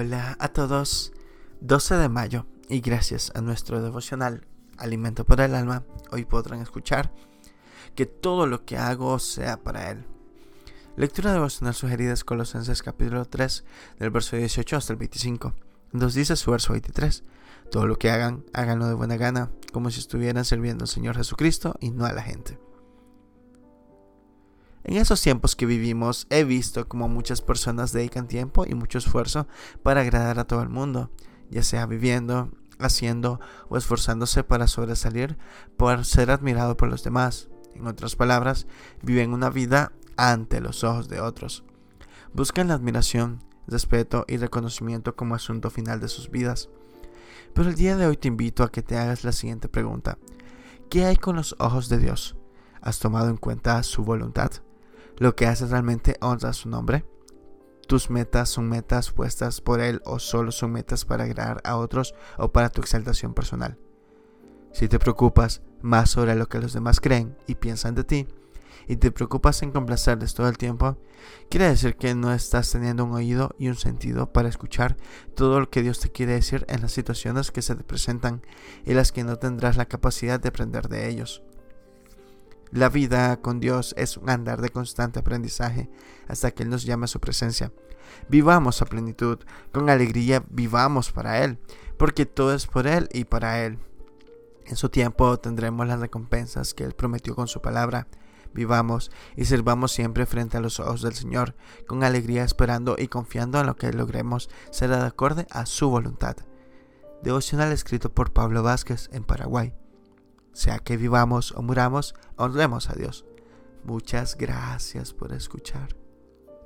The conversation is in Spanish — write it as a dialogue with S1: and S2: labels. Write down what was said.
S1: Hola a todos. 12 de mayo y gracias a nuestro devocional Alimento para el Alma, hoy podrán escuchar que todo lo que hago sea para Él. Lectura devocional sugerida es Colosenses capítulo 3 del verso 18 hasta el 25. Nos dice su verso 23. Todo lo que hagan, háganlo de buena gana, como si estuvieran sirviendo al Señor Jesucristo y no a la gente. En esos tiempos que vivimos he visto como muchas personas dedican tiempo y mucho esfuerzo para agradar a todo el mundo, ya sea viviendo, haciendo o esforzándose para sobresalir por ser admirado por los demás. En otras palabras, viven una vida ante los ojos de otros. Buscan la admiración, respeto y reconocimiento como asunto final de sus vidas. Pero el día de hoy te invito a que te hagas la siguiente pregunta. ¿Qué hay con los ojos de Dios? ¿Has tomado en cuenta su voluntad? ¿Lo que haces realmente honra su nombre? ¿Tus metas son metas puestas por Él o solo son metas para agradar a otros o para tu exaltación personal? Si te preocupas más sobre lo que los demás creen y piensan de ti, y te preocupas en complacerles todo el tiempo, quiere decir que no estás teniendo un oído y un sentido para escuchar todo lo que Dios te quiere decir en las situaciones que se te presentan y las que no tendrás la capacidad de aprender de ellos. La vida con Dios es un andar de constante aprendizaje hasta que Él nos llame a su presencia. Vivamos a plenitud, con alegría vivamos para Él, porque todo es por Él y para Él. En su tiempo tendremos las recompensas que Él prometió con su palabra. Vivamos y sirvamos siempre frente a los ojos del Señor, con alegría esperando y confiando en lo que logremos será de acorde a su voluntad. Devocional escrito por Pablo Vázquez en Paraguay. Sea que vivamos o muramos, honremos a Dios. Muchas gracias por escuchar.